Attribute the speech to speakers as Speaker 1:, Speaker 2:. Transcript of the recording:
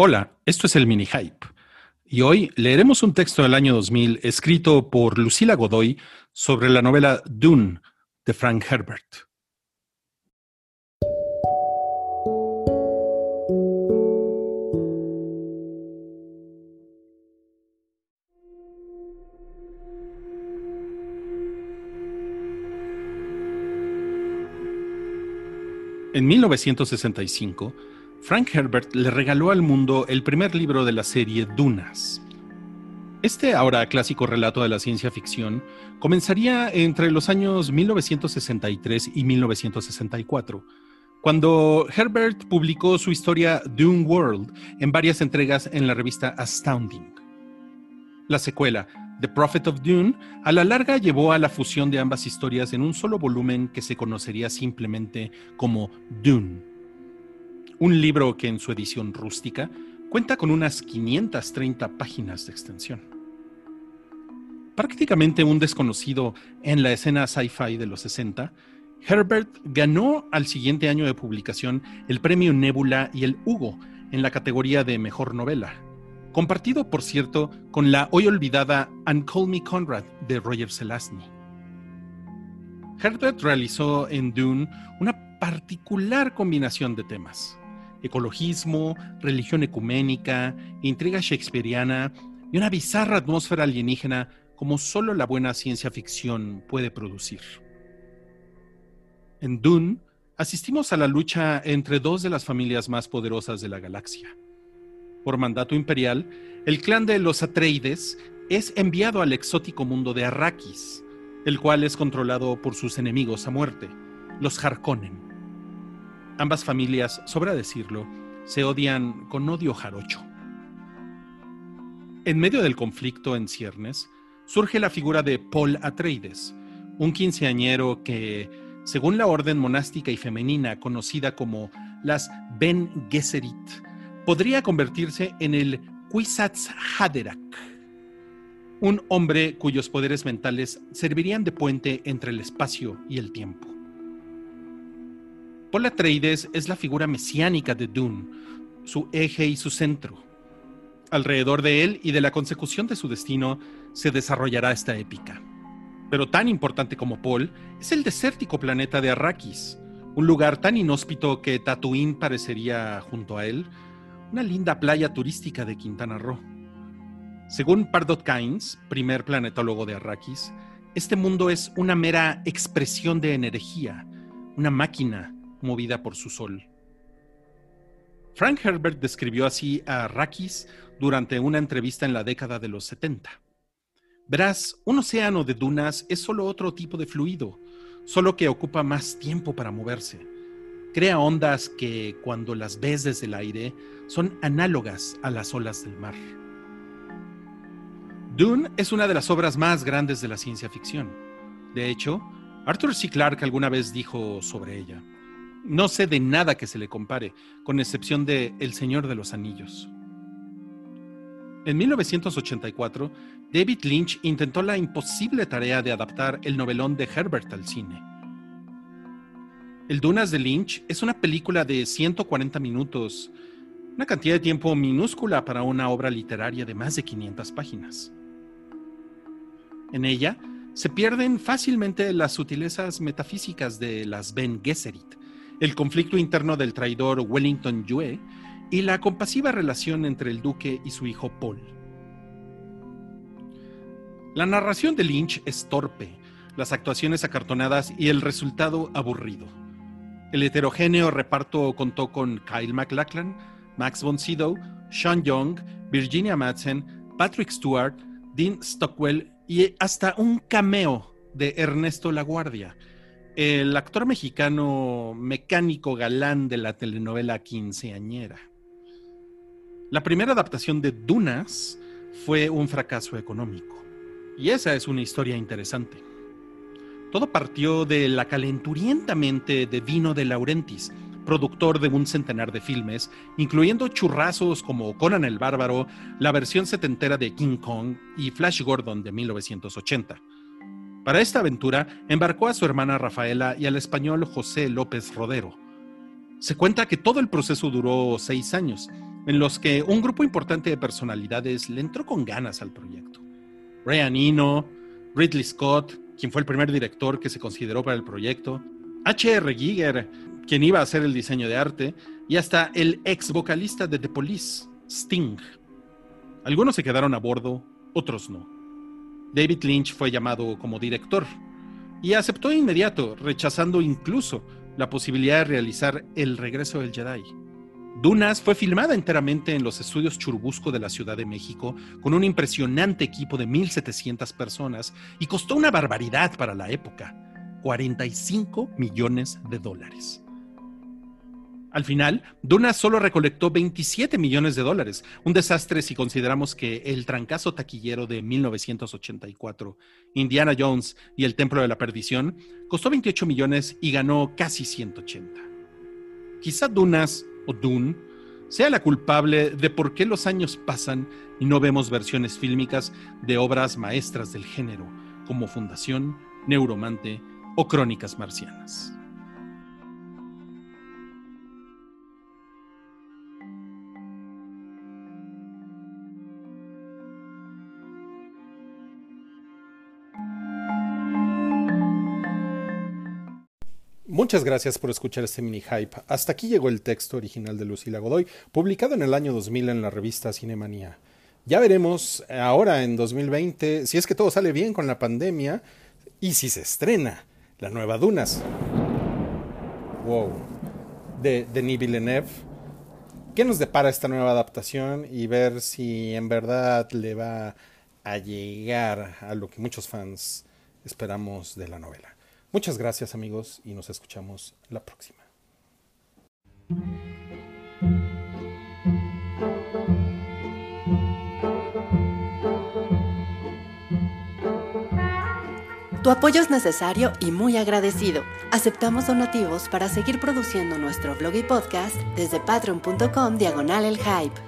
Speaker 1: Hola, esto es el Mini Hype. Y hoy leeremos un texto del año 2000 escrito por Lucila Godoy sobre la novela Dune de Frank Herbert. En 1965, Frank Herbert le regaló al mundo el primer libro de la serie Dunas. Este ahora clásico relato de la ciencia ficción comenzaría entre los años 1963 y 1964, cuando Herbert publicó su historia Dune World en varias entregas en la revista Astounding. La secuela, The Prophet of Dune, a la larga llevó a la fusión de ambas historias en un solo volumen que se conocería simplemente como Dune. Un libro que en su edición rústica cuenta con unas 530 páginas de extensión. Prácticamente un desconocido en la escena sci-fi de los 60, Herbert ganó al siguiente año de publicación el premio Nebula y el Hugo en la categoría de Mejor Novela, compartido por cierto con la hoy olvidada And Call Me Conrad de Roger Zelazny. Herbert realizó en Dune una particular combinación de temas. Ecologismo, religión ecuménica, intriga shakespeariana y una bizarra atmósfera alienígena como solo la buena ciencia ficción puede producir. En Dune asistimos a la lucha entre dos de las familias más poderosas de la galaxia, por mandato imperial, el clan de los Atreides es enviado al exótico mundo de Arrakis, el cual es controlado por sus enemigos a muerte, los Harkonnen. Ambas familias, sobra decirlo, se odian con odio jarocho. En medio del conflicto en ciernes, surge la figura de Paul Atreides, un quinceañero que, según la orden monástica y femenina conocida como las Ben Gesserit, podría convertirse en el Kwisatz Haderach, un hombre cuyos poderes mentales servirían de puente entre el espacio y el tiempo. Paul Atreides es la figura mesiánica de Dune, su eje y su centro. Alrededor de él y de la consecución de su destino se desarrollará esta épica. Pero tan importante como Paul es el desértico planeta de Arrakis, un lugar tan inhóspito que Tatooine parecería, junto a él, una linda playa turística de Quintana Roo. Según Pardot Kynes, primer planetólogo de Arrakis, este mundo es una mera expresión de energía, una máquina movida por su sol. Frank Herbert describió así a Arrakis durante una entrevista en la década de los 70. Verás, un océano de dunas es solo otro tipo de fluido, solo que ocupa más tiempo para moverse crea ondas que, cuando las ves desde el aire, son análogas a las olas del mar. Dune es una de las obras más grandes de la ciencia ficción. De hecho, Arthur C. Clarke alguna vez dijo sobre ella, no sé de nada que se le compare, con excepción de El Señor de los Anillos. En 1984, David Lynch intentó la imposible tarea de adaptar el novelón de Herbert al cine. El Dunas de Lynch es una película de 140 minutos, una cantidad de tiempo minúscula para una obra literaria de más de 500 páginas. En ella se pierden fácilmente las sutilezas metafísicas de las Ben Gesserit, el conflicto interno del traidor Wellington Yue y la compasiva relación entre el duque y su hijo Paul. La narración de Lynch es torpe, las actuaciones acartonadas y el resultado aburrido. El heterogéneo reparto contó con Kyle MacLachlan, Max von Sydow, Sean Young, Virginia Madsen, Patrick Stewart, Dean Stockwell y hasta un cameo de Ernesto Laguardia, el actor mexicano mecánico galán de la telenovela quinceañera. La primera adaptación de Dunas fue un fracaso económico. Y esa es una historia interesante. Todo partió de la calenturientamente de Vino de Laurentis, productor de un centenar de filmes, incluyendo churrazos como Conan el Bárbaro, la versión setentera de King Kong y Flash Gordon de 1980. Para esta aventura embarcó a su hermana Rafaela y al español José López Rodero. Se cuenta que todo el proceso duró seis años, en los que un grupo importante de personalidades le entró con ganas al proyecto. Ryan Eno, Ridley Scott, quien fue el primer director que se consideró para el proyecto, H.R. Giger, quien iba a hacer el diseño de arte, y hasta el ex vocalista de The Police, Sting. Algunos se quedaron a bordo, otros no. David Lynch fue llamado como director y aceptó inmediato, rechazando incluso la posibilidad de realizar El regreso del Jedi. Dunas fue filmada enteramente en los estudios Churubusco de la Ciudad de México con un impresionante equipo de 1.700 personas y costó una barbaridad para la época, 45 millones de dólares. Al final, Duna solo recolectó 27 millones de dólares, un desastre si consideramos que el trancazo taquillero de 1984, Indiana Jones y el Templo de la Perdición, costó 28 millones y ganó casi 180. Quizá Dunas o Dune sea la culpable de por qué los años pasan y no vemos versiones fílmicas de obras maestras del género, como Fundación, Neuromante o Crónicas Marcianas. Muchas gracias por escuchar este mini hype. Hasta aquí llegó el texto original de Lucila Godoy, publicado en el año 2000 en la revista Cinemanía. Ya veremos ahora en 2020 si es que todo sale bien con la pandemia y si se estrena la nueva Dunas. Wow. De Denis Villeneuve. ¿Qué nos depara esta nueva adaptación y ver si en verdad le va a llegar a lo que muchos fans esperamos de la novela? Muchas gracias amigos y nos escuchamos la próxima.
Speaker 2: Tu apoyo es necesario y muy agradecido. Aceptamos donativos para seguir produciendo nuestro blog y podcast desde patreon.com diagonal el hype.